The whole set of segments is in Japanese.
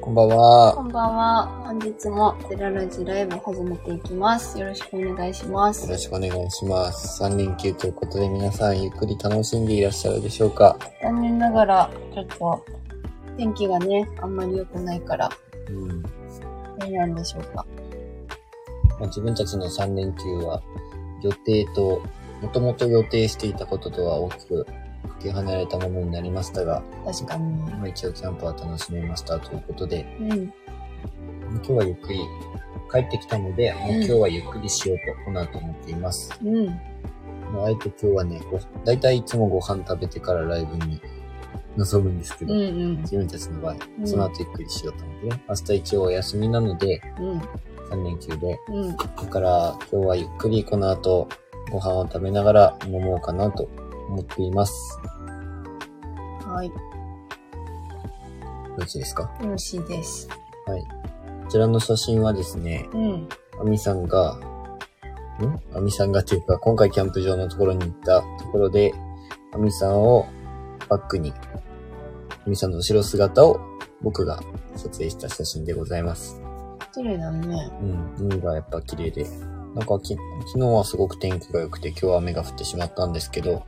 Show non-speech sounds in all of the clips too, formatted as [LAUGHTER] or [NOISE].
こんばんは。こんばんは。本日もゼララジライブ始めていきます。よろしくお願いします。よろしくお願いします。3連休ということで皆さんゆっくり楽しんでいらっしゃるでしょうか？残念ながら、ちょっと、天気がね、あんまり良くないから、うん。どうなんでしょうか。まあ、自分たちの3連休は予定と、もともと予定していたこととは大きくかけ離れたものになりましたが、確かに。まあ、一応キャンプは楽しめましたということで、うん。今日はゆっくり帰ってきたので、もう今日はゆっくりしようとこの後思っています。うん。もうあえて今日はね、ごだいたいいつもご飯食べてからライブに臨むんですけど、うんうん。自分たちの場合、うんその後ゆっくりしようと思ってね。明日一応お休みなので、うん。3連休で。うん。だから今日はゆっくりこの後ご飯を食べながら飲もうかなと思っています。はい。よよろしいですか？ろしいです。はい。こちらの写真はですね、うん。アミさんが、ん？アミさんがというか、今回キャンプ場のところに行ったところで、アミさんをバックに、アミさんの後ろ姿を僕が撮影した写真でございます。綺麗だね。うん、海がやっぱ綺麗で。なんかき昨日はすごく天気が良くて今日は雨が降ってしまったんですけど、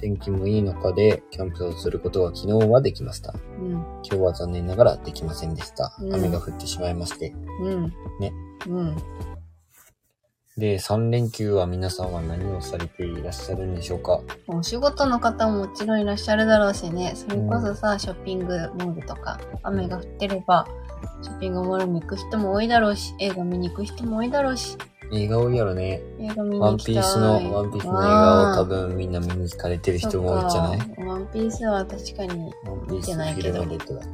天気もいい中でキャンプをすることが昨日はできました。うん。今日は残念ながらできませんでした。うん雨が降ってしまいまして。うん。ね。うん。で、3連休は皆さんは何をされていらっしゃるんでしょうか？お仕事の方ももちろんいらっしゃるだろうしね。それこそさ、ショッピングモールとか、雨が降ってれば、ショッピングモールに行く人も多いだろうし、映画見に行く人も多いだろうし、映画多いやろね。映画見にワン行きたい。ピースの、ワンピースの映画を多分みんな見に行かれてる人も多いんじゃない？そっかワンピースは確かに、ワンピース見てないけどフィルムレッドだっ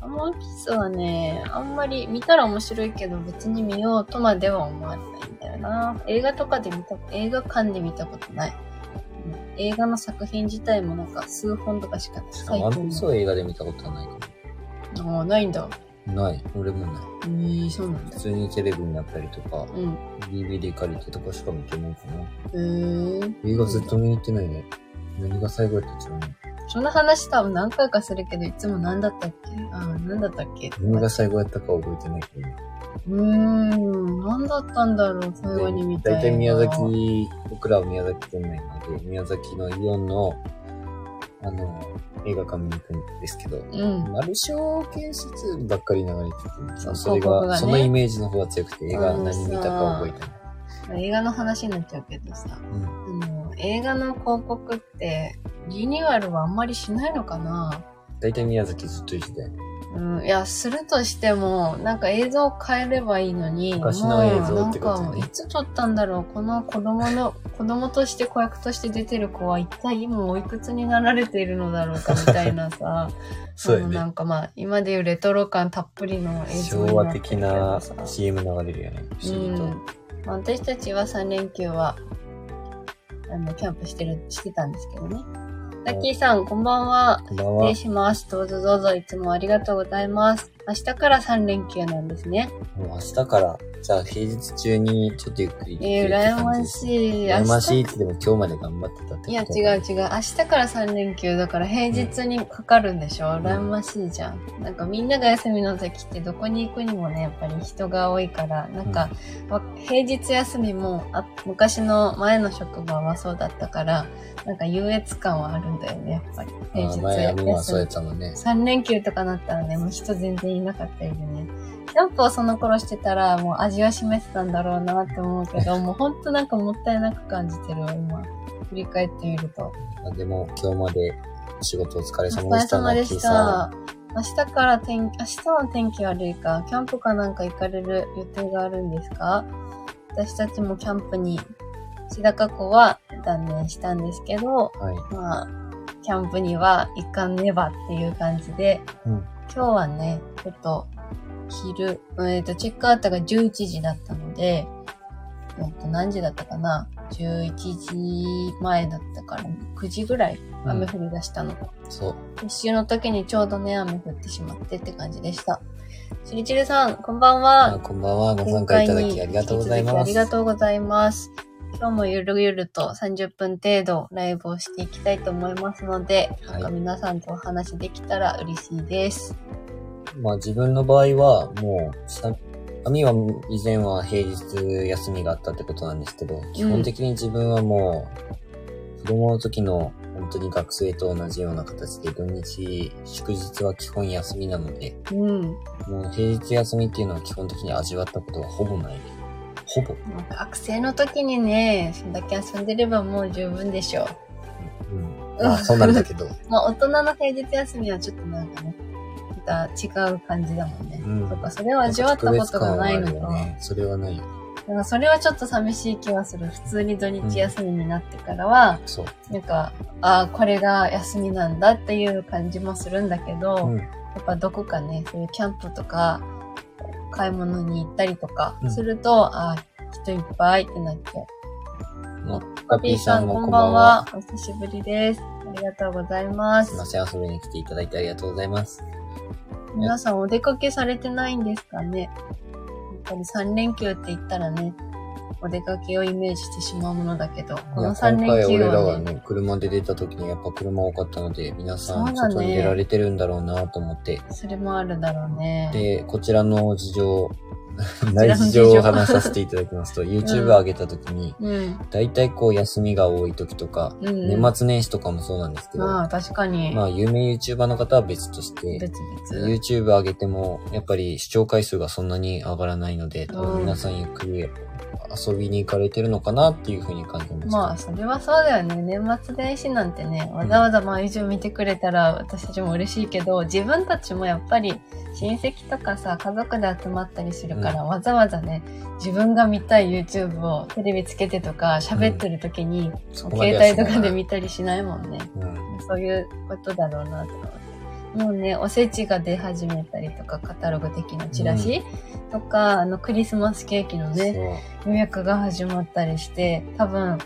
た。ワンピースはね、あんまり見たら面白いけど別に見ようとまでは思わないんだよな。映画とかで見た、映画館で見たことない。うん映画の作品自体もなんか数本とかしかない。ワンピースを映画で見たことはないかああ、ないんだ。も。ない。俺もない。えー、そうなんだ普。通にテレビになったりとか、うん。DVD 借りてとかしか見てないかな。へー。映画ずっと見に行ってないね。何が最後やったっちゃうの？そんな話多分何回かするけど、いつも何だったっけ？ああ、何だったっけ？何が最後やったか覚えてないけど。うーん、何だったんだろう、最後に見たい大体宮崎、僕らは宮崎県内なので、宮崎のイオンの、あの、映画館見に行くんですけど、うん。マルショー建設ばっかり流れてて、そうそれが、広告がねそのイメージの方が強くて、映画何見たか覚えてない。映画の話になっちゃうけどさ、うん。あの、映画の広告って、リニューアルはあんまりしないのかな大体宮崎ずっと一緒だよね。うん、いや、するとしても、なんか映像を変えればいいのに、昔の映像ってことねもうなんか、いつ撮ったんだろうこの子供の、[LAUGHS] 子供として子役として出てる子は一体今おいくつになられているのだろうかみたいなさ、[LAUGHS] そうやあのなね。んかまあ、今でいうレトロ感たっぷりの映像に昭和的どなさ CM 流れるよね。うん。まあ私たちは3連休は、あの、キャンプしてる、してたんですけどね。ラッキーさん、こんばんは。こんばんは失礼。します。どうぞどうぞ、いつもありがとうございます。明日から3連休なんですね。もう明日から、じゃあ平日中にちょっとゆっくりえー、羨ましい。羨ましいい。ってでも今日まで頑張ってたってこといや、違う違う。明日から3連休だから平日にかかるんでしょ、羨ましいじゃん。なんかみんなが休みの時ってどこに行くにもね、やっぱり人が多いから、なんか、わ平日休みもあ、昔の前の職場はそうだったから、なんか優越感はあるんだよね、やっぱり。平日前はみんなそうや休ったもんね。み。3連休とかなったらね、もう人全然いなかったりでね。キャンプをその頃してたら、もう味は示せたんだろうなって思うけど、[LAUGHS] もうほんとなんかもったいなく感じてるわ、今。振り返ってみると。あでも今日までお仕事お疲れお疲様でした。れ様でした。明日から天気、明日の天気悪いか、キャンプかなんか行かれる予定があるんですか？私たちもキャンプに、志高湖は断念したんですけど、ん。はい。まあ、キャンプには行かねばっていう感じで、うん今日はね、ちょっと、昼、えっ、と、チェックアウトが11時だったので、えっと、何時だったかな ?11 時前だったから、9時ぐらい雨降り出したの。そう。一周の時にちょうどね、雨降ってしまってって感じでした。ちりちりさん、こんばんは。あこんばんは。ご参加いただきありがとうございます。ありがとうございます。今日もゆるゆると30分程度ライブをしていきたいと思いますので、はいなんか皆さんとお話できたら嬉しいです。まあ自分の場合は、もう、さ、アミは以前は平日休みがあったってことなんですけど、基本的に自分はもう、子供の時の本当に学生と同じような形で土日、祝日は基本休みなので、うん。もう平日休みっていうのは基本的に味わったことはほぼない。ほぼ。学生の時にね、そんだけ遊んでればもう十分でしょうん。まあそうなんだけど。[LAUGHS] まあ大人の平日休みはちょっとなんかね、また違う感じだもんね。うんとか、それを味わったことがないのと、特別感はあるよね。それはないよ。だからそれはちょっと寂しい気はする。普通に土日休みになってからは、そう。なんか、ああ、これが休みなんだっていう感じもするんだけど、うん。やっぱどこかね、そういうキャンプとか、買い物に行ったりとかうんすると、ああ、人いっぱいってなって。もう、パパピーさんもこんばんは。は。お久しぶりです。ありがとうございますすい。ません、遊びに来ていただいてありがとうございます。皆さんお出かけされてないんですかね？やっぱり3連休って言ったらね、お出かけをイメージしてしまうものだけど、このいや、3今回連休俺らはね、がね、車で出た時にやっぱ車多かったので、皆さん外に出られてるんだろうなと思って。それもあるだろうね。で、こちらの事情、[LAUGHS] 内情を話させていただきますと、YouTube 上げた時に、うん。だいたいこう休みが多い時とか、年末年始とかもそうなんですけど、まあ、確かに。まあ有名 YouTuber の方は別として、別々。YouTube 上げても、やっぱり視聴回数がそんなに上がらないので、多うん分皆さんゆっくり遊びに行かれてるのかなっていうふうに感じました。まあ、それはそうだよね。年末年始なんてね、わざわざ毎週見てくれたら私たちも嬉しいけど、自分たちもやっぱり親戚とかさ、家族で集まったりするから、わざわざね、自分が見たい YouTube をテレビつけてとか喋ってる時に、そこまで携帯とかで見たりしないもんね。うん。そういうことだろうなと思って。もうね、おせちが出始めたりとか、カタログ的なチラシ、とか、あの、クリスマスケーキのね、予約が始まったりして、多分、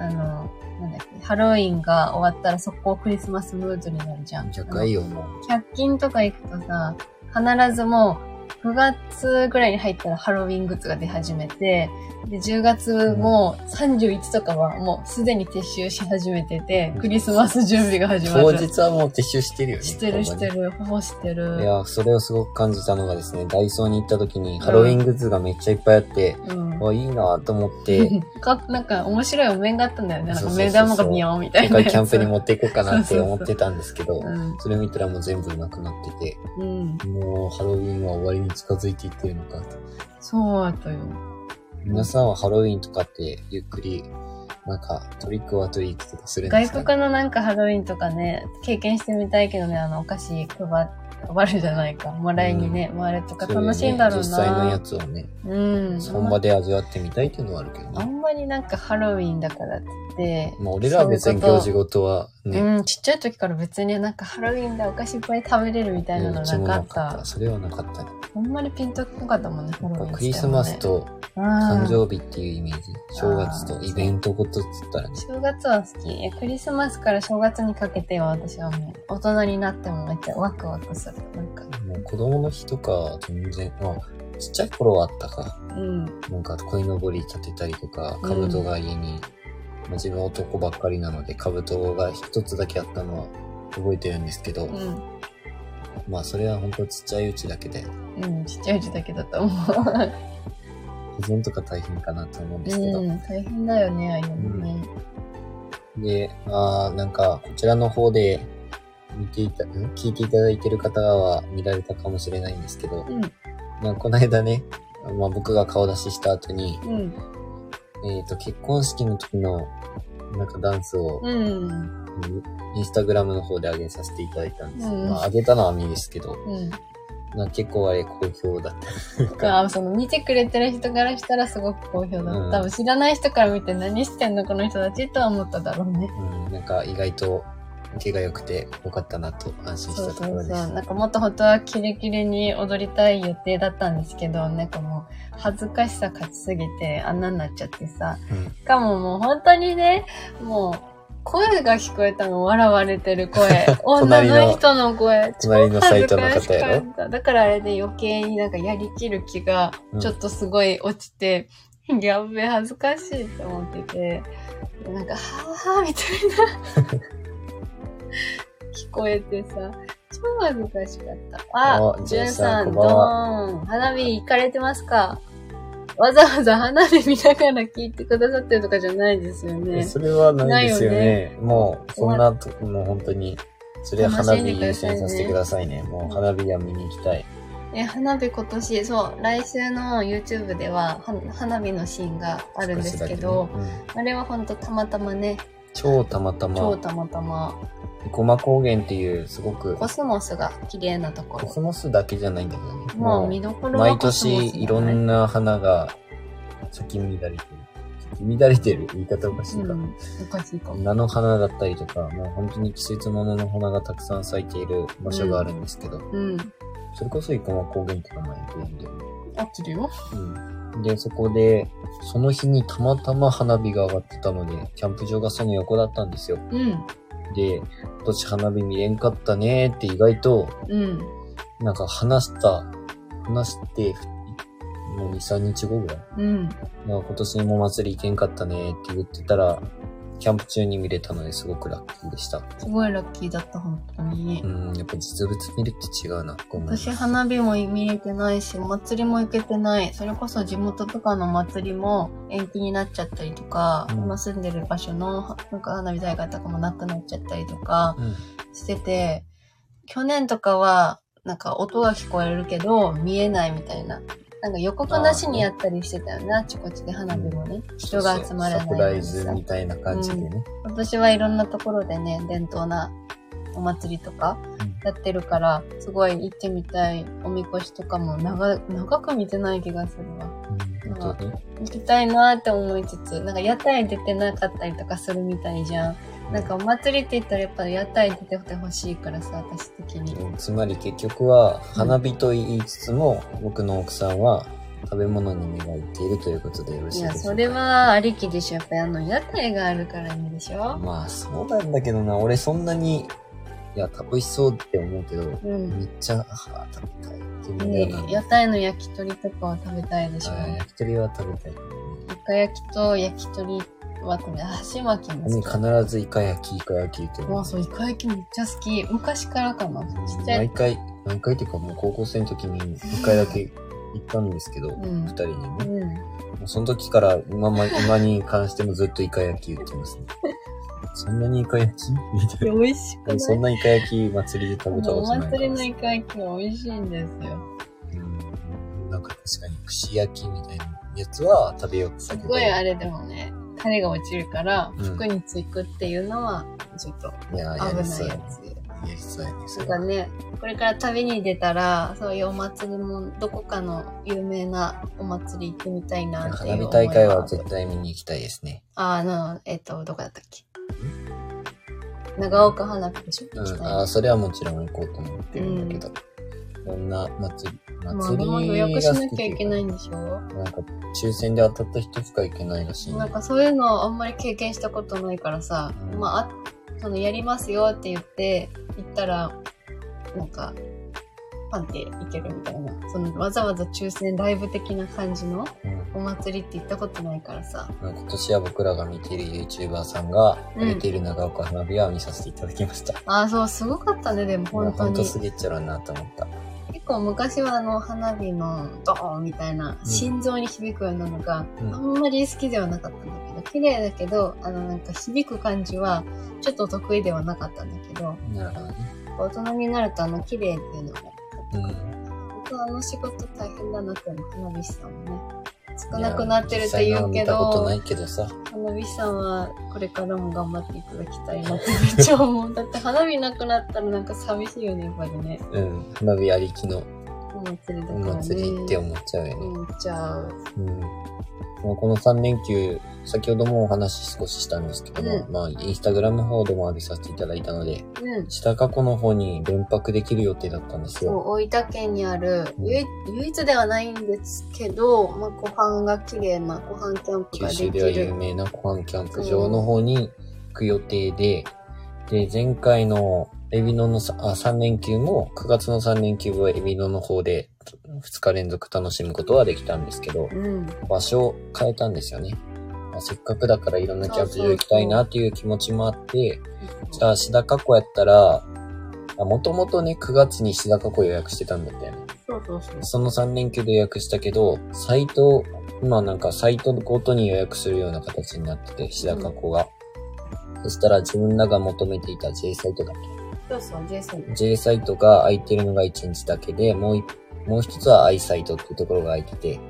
あの、なんだっけ、ハロウィンが終わったら速攻クリスマスムードになるじゃん。めちゃかいよ、もう。あの100均とか行くとさ、必ずもう、9月ぐらいに入ったらハロウィングッズが出始めて、で、10月も31とかはもうすでに撤収し始めてて、クリスマス準備が始まる。当日はもう撤収してるよね。してるしてる。る、ほぼしてる。いや、それをすごく感じたのがですね、ダイソーに行った時にハロウィングッズがめっちゃいっぱいあって、うん。あ、いいなと思って、[LAUGHS] かなんか面白いお面があったんだよね。なんか目玉がビヨーンみたいなやつ。今回キャンプに持っていこうかなって思ってたんですけど、うん。それ見たらもう全部なくなってて、うん。もうハロウィンは終わりに近づいていってるのかと。そうだよ。皆さんはハロウィンとかってゆっくり、なんかトリックはトリックとかするんですか、外国のなんかハロウィンとかね、経験してみたいけどね、あの、お菓子配配るじゃないか。もらいにね、回るとか楽しいんだろうな。実際のやつをね、うん。その場で味わってみたいっていうのはあるけどね。あんまりなんかハロウィンだからって言って、まあ俺らは別に行事ごとはね、うん、ちっちゃい時から別になんかハロウィンでお菓子いっぱい食べれるみたいなのなかったった。。それはなかったね。あんまりピンとこなかったもんね、ハロウィン、クリスマス、と誕誕生日っていうイメージ。正月とイベントごとっつったらね。正月は好き。えクリスマスから正月にかけては私はもう大人になってもめっちゃワクワクする。なんか、もう子供の日とか全然、まあ、ちっちゃい頃はあったか。うん。なんか、鯉のぼり立てたりとか、兜が家に、まあ、自分男ばっかりなので、兜が一つだけあったのは覚えてるんですけど、うん。まあ、それは本当ちっちゃいうちだけで、うん、ちっちゃいうちだけだと思う。保存とか大変かなと思うんですけど。うん、大変だよね、ああいうのね。で、まあ、なんか、こちらの方で、見ていた、ん？聞いていただいてる方は見られたかもしれないんですけど、うん、まあ、この間ね、まあ僕が顔出しした後に、うん、えっ、と、結婚式の時の、なんかダンスを、うん、インスタグラムの方で上げさせていただいたんです。うんまあ、上げたのはミですけど、うん。まあ、結構あれ好評だった。[LAUGHS] あその見てくれてる人からしたらすごく好評だった。うん多分知らない人から見て何してんのこの人たちとは思っただろうね。うん、なんか意外と受けが良くて良かったなと安心しそうたとそうそう。ころです。なんかもっと本当はキレキレに踊りたい予定だったんですけど、なんかもう恥ずかしさ勝ちすぎてあんなになっちゃってさ。うんしかももう本当にね、もう声が聞こえたの、笑われてる声。女 [LAUGHS] 隣のの人の声。隣のサイトの方やろ？だからあれで余計になんかやりきる気がちょっとすごい落ちて、やっべ、恥ずかしいって思ってて、なんか、はぁはぁみたいな。[LAUGHS] 聞こえてさ、超恥ずかしかった。ああ、ジュンさん、さんドーン。花火行かれてますか？わざわざ花火見ながら聞いてくださってるとかじゃないですよね。それはないですよないね。もう、そんなと、もう本当に、それは花火優先させてくださいね。もう花火は見に行きたい。え、花火今年、そう、来週の YouTube ではは花火のシーンがあるんですけど、ねうんあれはほんとたまたまね、超たまたま、超たまたま、生駒高原っていうすごく、コスモスが綺麗なところ。コスモスだけじゃないんだけどね。もう見どころは毎年いろんな花が咲き乱れてる。咲き乱れてる？言い方おかしいか。うん、おかしいかも。菜の花だったりとか、もう本当に季節物の花がたくさん咲いている場所があるんですけど、うん。それこそ生駒高原って名前でいいんだよね。合ってるよ。うん。で、そこで、その日にたまたま花火が上がってたので、キャンプ場がその横だったんですよ。うん。で、今年花火見れんかったねーって意外と、うん。なんか話した、話して、もう2、3日後ぐらい。うん。今年も祭り行けんかったねーって言ってたら、キャンプ中に見れたのですごくラッキーでした。すごいラッキーだった、本当にう。ん、やっぱ実物見るって違うな。私花火も見れてないし、お祭りも行けてない。それこそ地元とかの祭りも延期になっちゃったりとか、うん今住んでる場所のなんか花火大会とかもなくなっちゃったりとかうん。してて、去年とかはなんか音が聞こえるけど見えないみたいな。なんか予告なしにやったりしてたよね、あちこちで花火もね。人が集まらないサプライズみたいな感じでね。今年はいろんなところでね、伝統なお祭りとかやってるから、すごい行ってみたい。おみこしとかも長長く見てない気がするわ。行きたいなって思いつつ、なんか屋台出てなかったりとかするみたいじゃん。なんかお祭りって言ったらやっぱ屋台出ててほしいからさ、私的に。うんつまり結局は、花火と言いつつも、僕の奥さんは食べ物に目がいっているということでよろしいや、いでしょうかそれはありきでしょ。やっぱりあの、屋台があるからいいでしょまあ、そうなんだけどな。俺そんなに、いや、楽しそうって思うけど、うん。めっちゃ、はあ、食べたいって。ね屋台の焼き鳥とかは食べたいでしょ。焼き鳥は食べたい。イカ焼きと焼き鳥は食べ、箸巻きも好き。必ずイカ焼き、イカ焼きってもうそう、イカ焼きめっちゃ好き。昔からかな。ちっちゃい。毎回、毎回っていうかもう高校生の時に一回だけ行ったんですけど、二、うん人にね。うん。もうその時から今ま、今に関してもずっとイカ焼き言ってますね。[LAUGHS] そんなにイカ焼き？みたいな。美味しくない？そんなイカ焼き祭りで食べたおことないから祭りのイカ焼きは美味しいんですよ。うんなんか確かに串焼きみたいなやつは食べようってすたけど。ごいあれでもね、タレが落ちるから、うん服につくっていうのは、ちょっといや、や危ないやつ。そうやね。そなんかね、これから旅に出たら、そういうお祭りも、どこかの有名なお祭り行ってみたいなっていう花火思い大会は絶対見に行きたいですね。あ、あの、えっと、どこだったっけ？長岡花火でしょうん。行きたいああ、それはもちろん行こうと思ってるんだけど。どんな祭り、まあ、祭りでも予約しなきゃいけないいんでしょ？なんか、抽選で当たった人しか行けないらしいねなんかそういうのあんまり経験したことないからさ、うんまあ、あそのやりますよって言って、行ったら、なんか、パンっていけるみたいな。そのわざわざ抽選ライブ的な感じのうんお祭りって行ったことないからさ。今年は僕らが見ている YouTuber さんがうん上げている長岡花火は見させていただきました。ああ、そう、すごかったね、でも本当に。ほんとすげえっちゃろうなと思った。結構昔はあの、花火のドーンみたいな、ん心臓に響くようなのが、うんあんまり好きではなかったんだけど、綺麗だけど、あの、なんか響く感じは、ちょっと得意ではなかったんだけど、なるほどね。大人になるとあの、綺麗っていうのが、うん。本当あの仕事大変だなって思う、花火師さんもね。少なくなってるって言うけいや実際のは見たことどな、いけどさ。花火師さんはこれからも頑張っていただきたいなってめっちゃ思う。だって花火なくなったらなんか寂しいよね、やっぱりね。うん。花火ありきのお祭りだおからね。祭りって思っちゃうよね。思っちゃう。うん。まあこの3連休、先ほどもお話少ししたんですけども、うまあ、インスタグラムの方でも上げさせていただいたので、うん。下過去の方に連泊できる予定だったんですそう、よ。大分県にある、うん唯唯一ではないんですけど、まあ、湖畔が綺麗な湖畔キャンプができ九州では有る。名な湖畔キャンプ場の方に行く予定で、で、前回のエビノのさあ3連休も、9月の3連休はエビノの方で2日連続楽しむことはできたんですけど、うん。場所を変えたんですよね。まあせっかくだからいろんなキャンプ場行きたいなっていう気持ちもあって、じゃあ、シダカ湖やったら、もともとね、9月に白河湖予約してたんだったよね。そうそうそう。その3連休で予約したけど、サイト、今なんかサイトごとに予約するような形になってて、白河湖が。そしたら自分らが求めていた J サイトだっそうそう、ジェイソン。け ?J サイトが空いてるのが1日だけで、もういもう一つは I サイトっていうところが空いてて、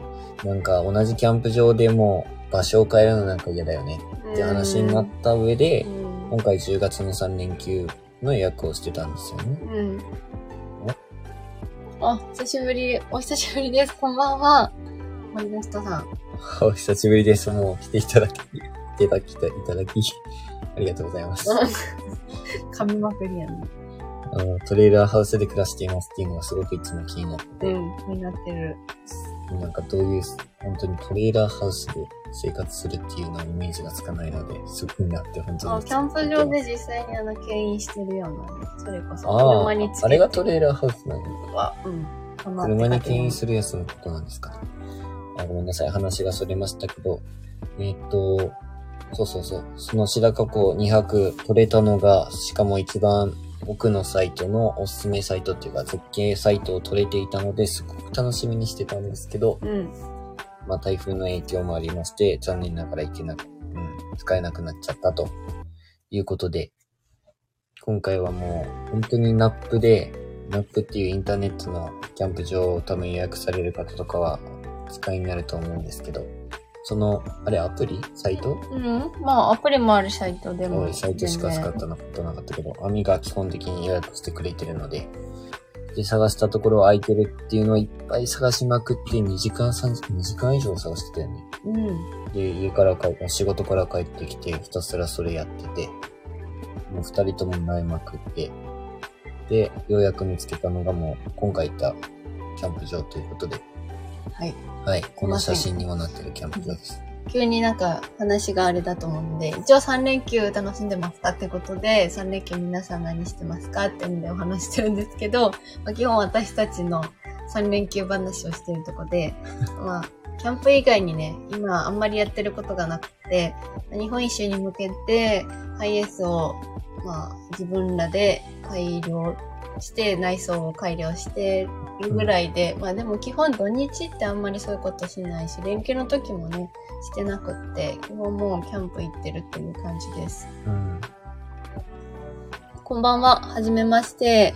なんか同じキャンプ場でも場所を変えるのなんか嫌だよねって話になった上でう、ん。今回10月の3連休の予約をしてたんですよね。うん。あ、久しぶり、お久しぶりです。こんばんは。森の人さん。[LAUGHS] お久しぶりです。もう来ていただき、いただき、いただき、ありがとうございます。[LAUGHS] 噛みまくりやね。あの、トレーラーハウスで暮らしていますっていうのがすごくいつも気になってて、うん、気になってる。なんかどういう、本当にトレーラーハウスで生活するっていうのはイメージがつかないので、すごいなって本当に。あ、キャンプ場で実際にあの、牽引してるようなね。それこそ、あ車につけて。あ、あれがトレーラーハウスなのは、うん。車に牽引る。するやつのことなんですかね。あ、ごめんなさい。話がそれましたけど、えーっと、そうそうそう。その白河湖2泊取れたのが、しかも一番奥のサイトのおすすめサイトっていうか、絶景サイトを取れていたので、すごく楽しみにしてたんですけど、うん。まあ台風の影響もありまして、残念ながら行けなく、うん、使えなくなっちゃったということで、今回はもう本当にナップで、ナップっていうインターネットのキャンプ場を多分予約される方とかは使いになると思うんですけど、その、あれアプリ？サイト？うん。まあ、アプリもあるサイトでも。サイトしか使ったことなかったけど、網が基本的に予約してくれてるので、で、探したところ空いてるっていうのをいっぱい探しまくって2時間3、2時間以上探してたよね。うん。で、家から帰って、仕事から帰ってきて、ひたすらそれやってて、もう二人とも悩まくって、で、ようやく見つけたのがもう、今回行ったキャンプ場ということで、はい。はい、この写真にもなってるキャンプ場です。急になんか話があれだと思うんで、一応3連休楽しんでますかってことで、3連休皆さん何してますかってんでお話してるんですけど、まあ、基本私たちの3連休話をしてるとこで、[LAUGHS] まあ、キャンプ以外にね、今あんまりやってることがなくて、日本一周に向けて、ハイエースを、まあ、自分らで改良して、内装を改良してるぐらいで、まあでも基本土日ってあんまりそういうことしないし、連休の時もね、してなくって、基本もうキャンプ行ってるっていう感じです。うん。こんばんは、はじめまして。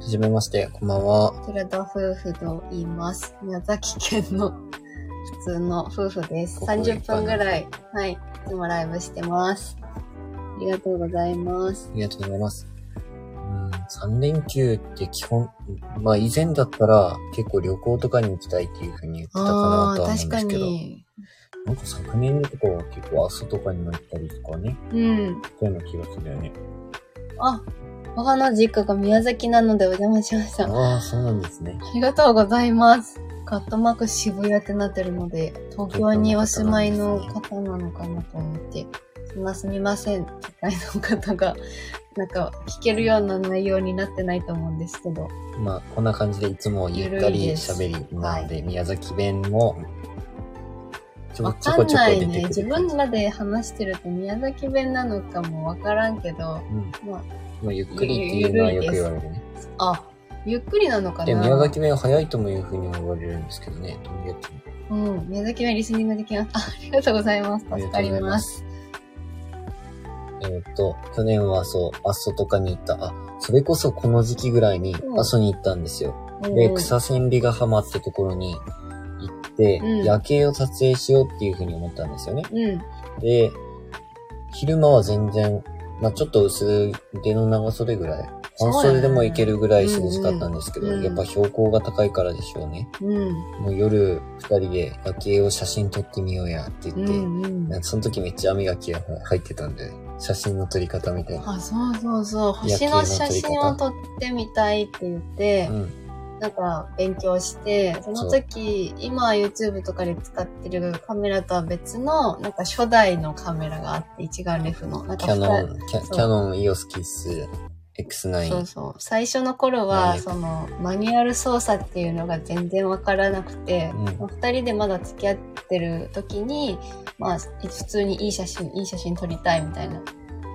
はじめまして、こんばんは。寺田夫婦と言います。宮崎県の普通の夫婦です。ここ30分ぐらい、はい、いつもライブしてます。ありがとうございます。ありがとうございます。うん、3連休って基本、まあ以前だったら結構旅行とかに行きたいっていうふうに言ってたかなとは思うんですけど、に。なんか昨年とかは結構阿蘇とかにも行ったりとかね、うん。そういうような気がするよね。あ、母の実家が宮崎なのでお邪魔しました。ああ、そうなんですね。ありがとうございます。カットマーク渋谷ってなってるので、東京にお住まいの方なのかなと思って、そんなすみません、都会の方が、なんか聞けるような内容になってないと思うんですけど、まあ、こんな感じでいつもゆったり喋りなので、宮崎弁もちょわちょこちょこかんないね。出てくる。自分らで話してると宮崎弁なのかもわからんけど、うん。ままあ、ゆっくりっていうのはよく言われるね。あ、あ、ゆっくりなのかな？で、宮崎弁は早いともいうふうに言われるんですけどね、とりあえず。うん、宮崎弁リスニングできます。あありがとうございます。助かります。えーっと、去年はそう、阿蘇とかに行った、あ、それこそこの時期ぐらいにうん阿蘇に行ったんですよ。うんで、草千里ヶ浜ってところに行って、うん夜景を撮影しようっていうふうに思ったんですよね。うん。で、昼間は全然、まあちょっと薄手の長袖ぐらい、半袖でも行けるぐらい涼しかったんですけど、うんうんやっぱ標高が高いからでしょうね。うん。もう夜二人で夜景を写真撮ってみようやって言って、うんうんなんかその時めっちゃ網がきが入ってたんで、写真の撮り方みたいな。あ、そうそうそう。星の写真を撮ってみたいって言って、うん。なんか勉強して、その時、今 YouTube とかで使ってるカメラとは別の、なんか初代のカメラがあって、一眼レフの。なんかキャノ二ン、キャキャノン EOS キッス X9。そうそう。最初の頃はは、その、マニュアル操作っていうのが全然わからなくて、うん人でまだ付き合ってる時に、まあ、普通にいい写真、いい写真撮りたいみたいな。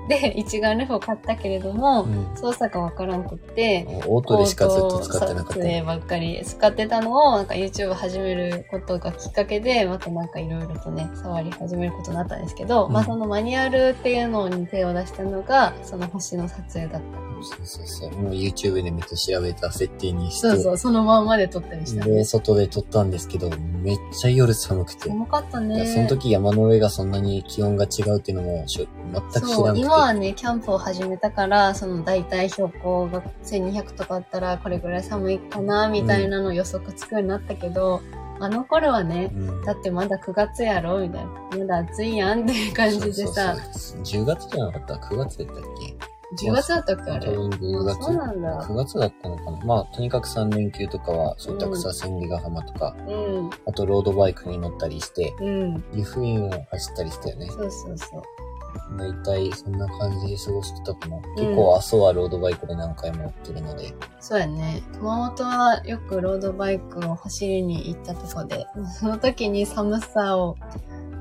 で、一眼レフを買ったけれども、うん操作がわからんくって、オートでしかずっと使ってなかった撮影ね。ばっかり使ってたのを、なんか YouTube 始めることがきっかけで、またなんかいろいろとね、触り始めることになったんですけど、うんまあそのマニュアルっていうのに手を出したのが、その星の撮影だった。そうそうそう。もう YouTube でめっちゃ調べた設定にして、そうそう、そのまんまで撮ったりしたね。で、外で撮ったんですけど、めっちゃ夜寒くて。重かったね。その時山の上がそんなに気温が違うっていうのも全く知らなくて。今はね、キャンプを始めたから、その大体標高が1200とかあったら、これぐらい寒いかな、みたいなの予測つくようになったけど、あの頃はね、うんだってまだ9月やろみたいな。まだ暑いやんっていう感じでさ、そうそうそう10月じゃなかった ?9 月だったっけ？10月だったっけあれ。多分10月。そうなんだ9月だったのかなまあ、とにかく3連休とかは、そういった草千里ヶ浜とか、うん、あとロードバイクに乗ったりして、うん。湯布院を走ったりしたよね。そうそうそう。大体そんな感じで過ごしてたかな。結構阿蘇はロードバイクで何回も乗ってるので。そうやね。熊本はよくロードバイクを走りに行ったとこで、その時に寒さを、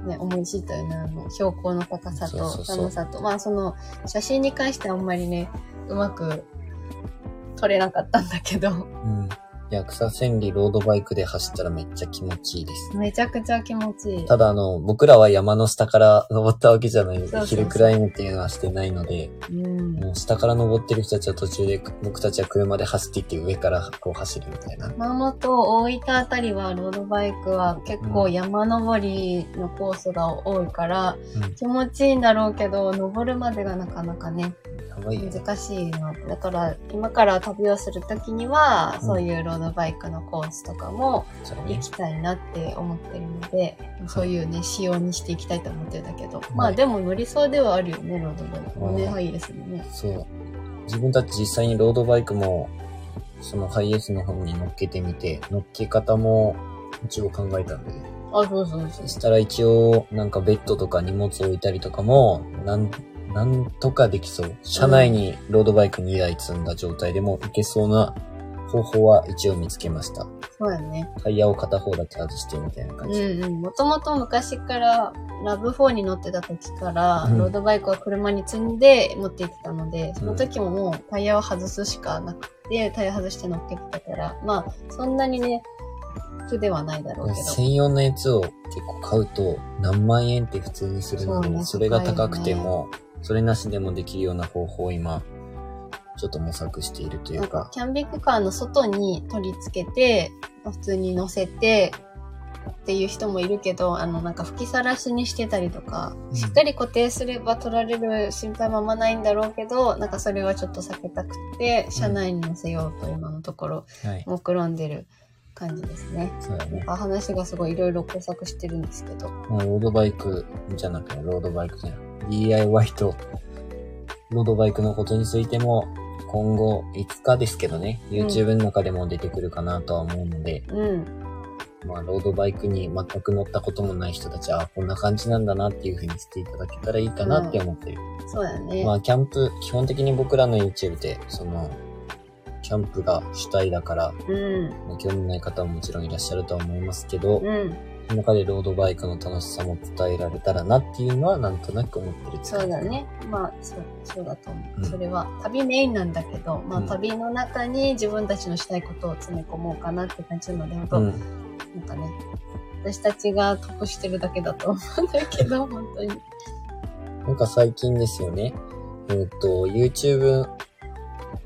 ね、思い知ったよね。あの、標高の高さと寒さと。まあその、写真に関してはあんまりね、うまく撮れなかったんだけど、うん。いや、草千里ロードバイクで走ったらめっちゃ気持ちいいです。めちゃくちゃ気持ちいい。ただあの、僕らは山の下から登ったわけじゃないので、そうそうそうヒルクライムっていうのはしてないので、うん。もう下から登ってる人たちは途中で、僕たちは車で走っていって上からこう走るみたいな。熊本、大分あたりはロードバイクは結構山登りのコースが多いから、うん。気持ちいいんだろうけど、登るまでがなかなかね、やばいよね。難しいの。だから、今から旅をするときには、うんそういうロードバイクのコースとかも。行きたいなって思ってるので、そういうね、仕様にしていきたいと思ってるんだけど、まあでも乗りそうではあるよね、ロードバイク。うんね、はいいですよね。そう。自分たち実際にロードバイクも、そのハイエースの方に乗っけてみて、乗っけ方も一応考えたんで。あ、そうそうそうそ。したら一応、なんかベッドとか荷物置いたりとかも、なん、なんとかできそう。車内にロードバイク2台積んだ状態でも行けそうな方法は一応見つけました。そうやね。タイヤを片方だけ外してみたいな感うじ。んうん。もともと昔から、ラブ4に乗ってた時から、うんロードバイクは車に積んで持って行ってたので、その時ももうタイヤを外すしかなくて、タイヤ外して乗っけてたから、まあ、そんなにね、苦ではないだろうけど。専用のやつを結構買うと何万円って普通にするので、そうねそれが高くても、それなしでもできるような方法を今、ちょっと模索しているというんか、、キャンピングカーの外に取り付けて、普通に乗せて、っていう人もいるけど、あの、なんか吹きさらしにしてたりとか、うんしっかり固定すれば取られる心配もあんまないんだろうけど、なんかそれはちょっと避けたくて、車内に乗せようと今のところ、はい。目論んでる感じですね。そうだね。あ話がすごいいろいろ工作してるんですけど。もうロードバイクじゃなくて、ロードバイクじゃない。DIY と、ロードバイクのことについても、今後、いつかですけどね、YouTube の中でも出てくるかなとは思うので、うん。まあ、ロードバイクに全く乗ったこともない人たちは、あこんな感じなんだなっていう風にしていただけたらいいかなって思ってる。そうだね。まあ、キャンプ、基本的に僕らの YouTube で、その、キャンプが主体だから、うん。まあ興味ない方ももちろんいらっしゃるとは思いますけど、うん。その中でロードバイクの楽しさも伝えられたらなっていうのはなんとなく思ってるそうだね。まあ、そう、そうだと思う。うんそれは旅メインなんだけど、まあうん旅の中に自分たちのしたいことを詰め込もうかなって感じなので、本当、うん。なんかね、私たちが得してるだけだと思うんだけど、[LAUGHS] 本当に。なんか最近ですよね。えっ、と、YouTube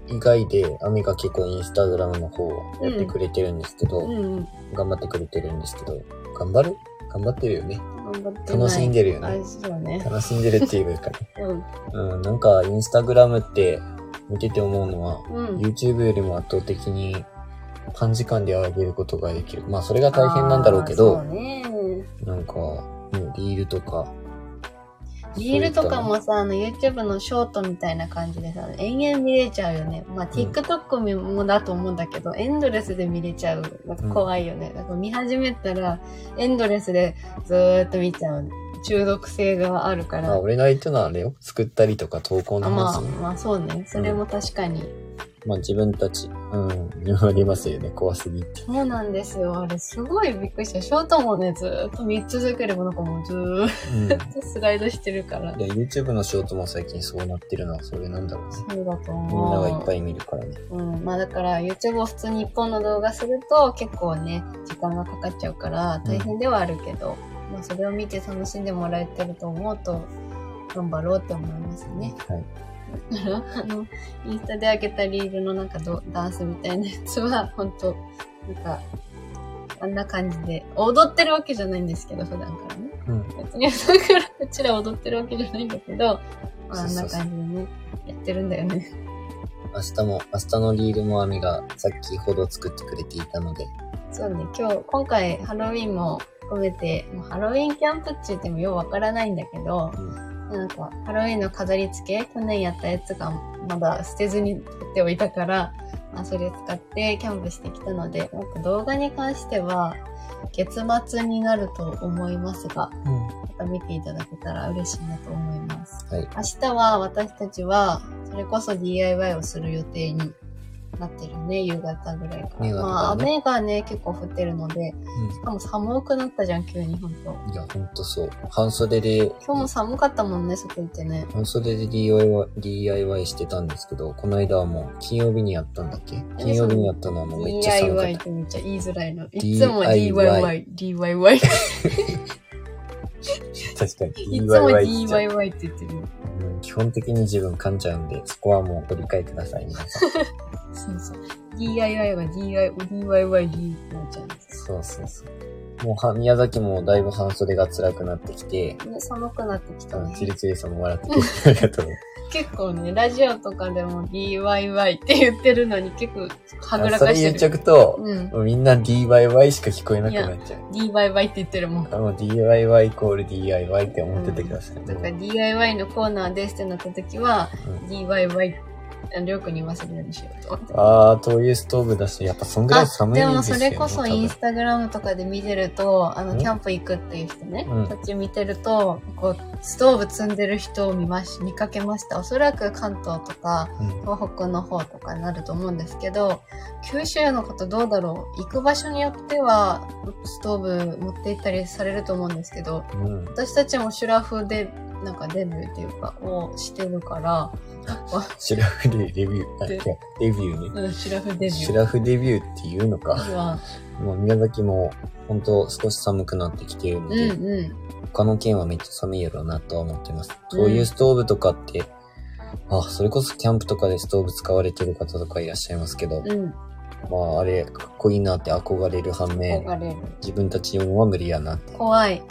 以外で、アミが結構インスタグラムの方をやってくれてるんですけど、うんうん。頑張ってくれてるんですけど、頑張る？頑張ってるよね。楽しんでるよあね。ね。楽しんでるっていうかね。[LAUGHS] うん。うん、なんかインスタグラムって見てて思うのは、うん。YouTube よりも圧倒的に短時間で上げることができる。まあそれが大変なんだろうけどう、ね。なんか、ねリールとか。リールとかもさ、あの YouTube のショートみたいな感じでさ、延々見れちゃうよね。まあ、TikTok もだと思うんだけど、エンドレスで見れちゃう。怖いよね。だから見始めたら、エンドレスでずーっと見ちゃう。中毒性があるから。あ、俺が言ったのはあれよ。作ったりとか投稿のあまあ、話ね。まあそうね。それも確かにまあ自分たち、うん、ありますよね、怖すぎて。そうなんですよ。あれ、すごいびっくりした。ショートもね、ずーっと見続ければなんかもうずーっうん。とスライドしてるから。いや、YouTube のショートも最近そうなってるのは、それなんだろうね。そうだと思う。みんながいっぱい見るからね。うん。まあだから YouTube を普通に一本の動画すると結構ね、時間がかかっちゃうから大変ではあるけど、まあそれを見て楽しんでもらえてると思うと、頑張ろうって思いますね。はい。だから、あの、インスタで上げたリールのなんかドダンスみたいなやつは、ほんと、なんか、あんな感じで、踊ってるわけじゃないんですけど、普段からね。うん。別にだから、うちら踊ってるわけじゃないんだけど、まあ、あんな感じでね、やってるんだよね。明日も、明日のリールもアミが先ほど作ってくれていたので、そうね、今日、今回ハロウィンも含めて、もうハロウィンキャンプって言ってもようわからないんだけど、うん。なんか、ハロウィンの飾り付け、去年やったやつがまだ捨てずに取っておいたから、まあ、それ使ってキャンプしてきたので、なんか動画に関しては、月末になると思いますが、うん。また見ていただけたら嬉しいなと思います。はい。明日は私たちは、それこそ DIY をする予定になってるね、夕方ぐらいから。ねまあ、雨がね、結構降ってるので、うん。しかも寒くなったじゃん、急にほんと。いや、ほんとそう。半袖で、今日も寒かったもんね、外行ってね。半袖で DIY, DIY してたんですけど、この間はもう金曜日にやったんだっけ？金曜日にやったのはもうめっちゃ寒かっ DIY たっ。てめっちゃ言いづらいの。いつも DIY DIY、DIY。[LAUGHS] 確かに。いつも DIY DIY って言ってる。うん基本的に自分噛んじゃうんで、そこはもうご理解ください、皆さん。[LAUGHS] そうそう。DIY が DIY、DIY、てなっちゃうんですそうそうそう。もうは、宮崎もだいぶ半袖が辛くなってきて、寒くなってきたね。チリチリさんも笑ってくれてありがとう。結構ね、ラジオとかでも DIY って言ってるのに結構はぐらそかしてる。れ言っちゃうと、うん。みんな DIY しか聞こえなくなっちゃう。DIY って言ってるもん。あの DIY イコール DIY って思っててください。だから DIY のコーナーですってなった時は、うん DIY、あのりょうくんに言わせるようにしようと思って。あー、灯油ストーブだし、やっぱそんぐらい寒いでですよね。もそれこそインスタグラムとかで見てると、あの、んキャンプ行くっていう人ね、うんこっち見てると、こう、ストーブ積んでる人を見まし、見かけました。おそらく関東とか、うん東北の方とかになると思うんですけど、九州の方どうだろう？行く場所によっては、ストーブ持って行ったりされると思うんですけど、うん。私たちもシュラフで、なんかデビューっていうか、をしてるから、シュラフでレビュー、あ、でいやデビューね。うん、シュラフデビュー。シュラフデビューっていうのか。は、もう宮崎も本当少し寒くなってきているのうんで、うん。他の県はめっちゃ寒いやろうなとは思ってます。うんそういうストーブとかって、あ、それこそキャンプとかでストーブ使われてる方とかいらっしゃいますけど、うん。まああれかっこいいなって憧れる反面、憧れる。自分たち用は無理やなって。怖い。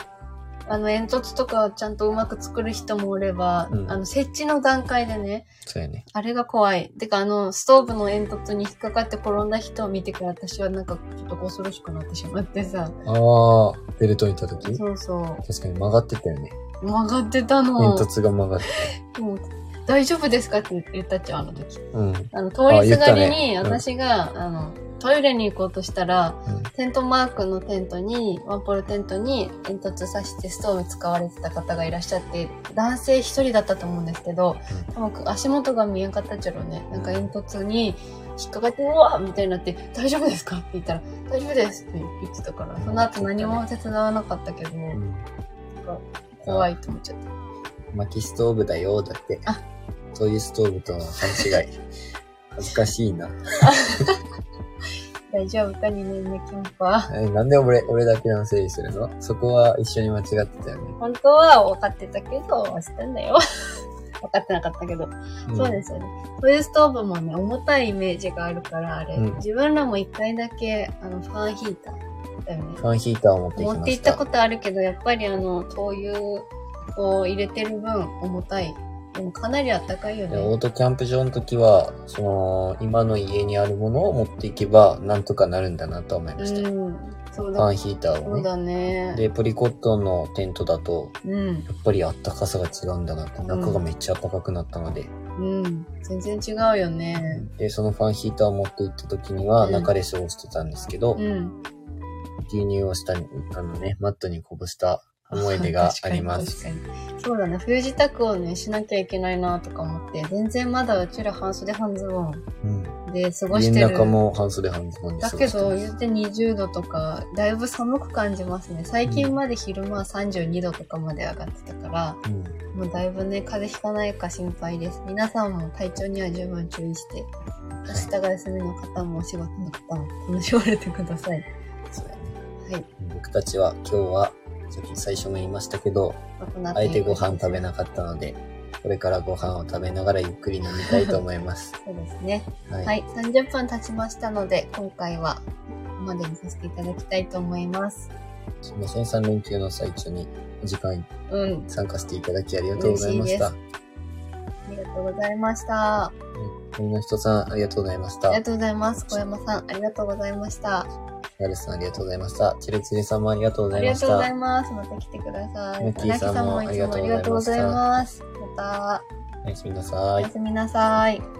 あの、煙突とかをちゃんとうまく作る人もおれば、うんあの、設置の段階でね、そうやね。あれが怖い。てか、あの、ストーブの煙突に引っかかって転んだ人を見てから私はなんかちょっと恐ろしくなってしまってさ。ああ、ベルトにいた時？そうそう。確かに曲がってたよね。曲がってたの。煙突が曲がってもう大丈夫ですか？って言ったっちゃう、あの時。た。うん。あの、通りすがりに、あ言ったねうん私が、あの、トイレに行こうとしたら、うんテントマークのテントに、ワンポールテントに煙突刺してストーブ使われてた方がいらっしゃって、男性一人だったと思うんですけど、多分足元が見えんかったっちゃろうね。なんか煙突に引っかかって、うわみたいになって、大丈夫ですか？って言ったら、大丈夫ですって言ってたから、その後何も手伝わなかったけど、うん怖いと思っちゃった。薪ストーブだよ、だってあ。そういうストーブとの勘違い。[LAUGHS] 恥ずかしいな。[LAUGHS] 大丈夫か ?2 年目キャンパー。えなんで俺、俺だけのせいにするの？そこは一緒に間違ってたよね。本当は分かってたけど、してんだよ。[LAUGHS] 分かってなかったけど。んそうですよね。そういうストーブもね、重たいイメージがあるから、あれ。うん自分らも一回だけ、あの、ファンヒーターだよね。ファンヒーターを持ってきました。持って行ったことあるけど、やっぱりあの、灯油を入れてる分、重たい。でもかなりあったかいよでオーね。トキャンプ場の時は、その、今の家にあるものを持っていけば、なんとかなるんだなと思いました。フうん。そうだァンヒーターをね。そうだね。で、ポリコットンのテントだと、うん。やっぱりあったかさが違うんだなって、中がめっちゃ暖かくなったので、うん。全然違うよね。で、そのファンヒーターを持って行った時には、うん中で過ごしてたんですけど、うん。牛乳を下に、あのね、マットにこぼした思い出が [LAUGHS] あります。そうだね。冬支度をね、しなきゃいけないなとか思って、全然まだうちら半袖半ズボンうん。で過ご家してる。の中も半袖半ズボンで過だけど、言って20度とか、だいぶ寒く感じますね。最近まで昼間は32度とかまで上がってたから、うん。もうだいぶね、風邪ひかないか心配です。皆さんも体調には十分注意して、明日が休みの方もお仕事の方も楽しまれてください。そうやね。はい。僕たちは今日は、さっき最初も言いましたけど、あえてご飯食べなかったので、これからご飯を食べながらゆっくり飲みたいと思います。[LAUGHS] そうですね。はい。はい、30分経ちましたので、今回はここまでにさせていただきたいと思います。すみません、3連休の最中にお時間うん、参加していただきありがとうございました。嬉しありがとうございました。あ森の人さん、ありがとうございました。りがとうございます。小山さん、ありがとうございました。ヤルさん、ありがとうございました。チェレツレさんもありがとうございましありがとうございた。ます。また来てください。ミッキーさんもありがとうございます。また、おやすみなさいおや。すみなさい。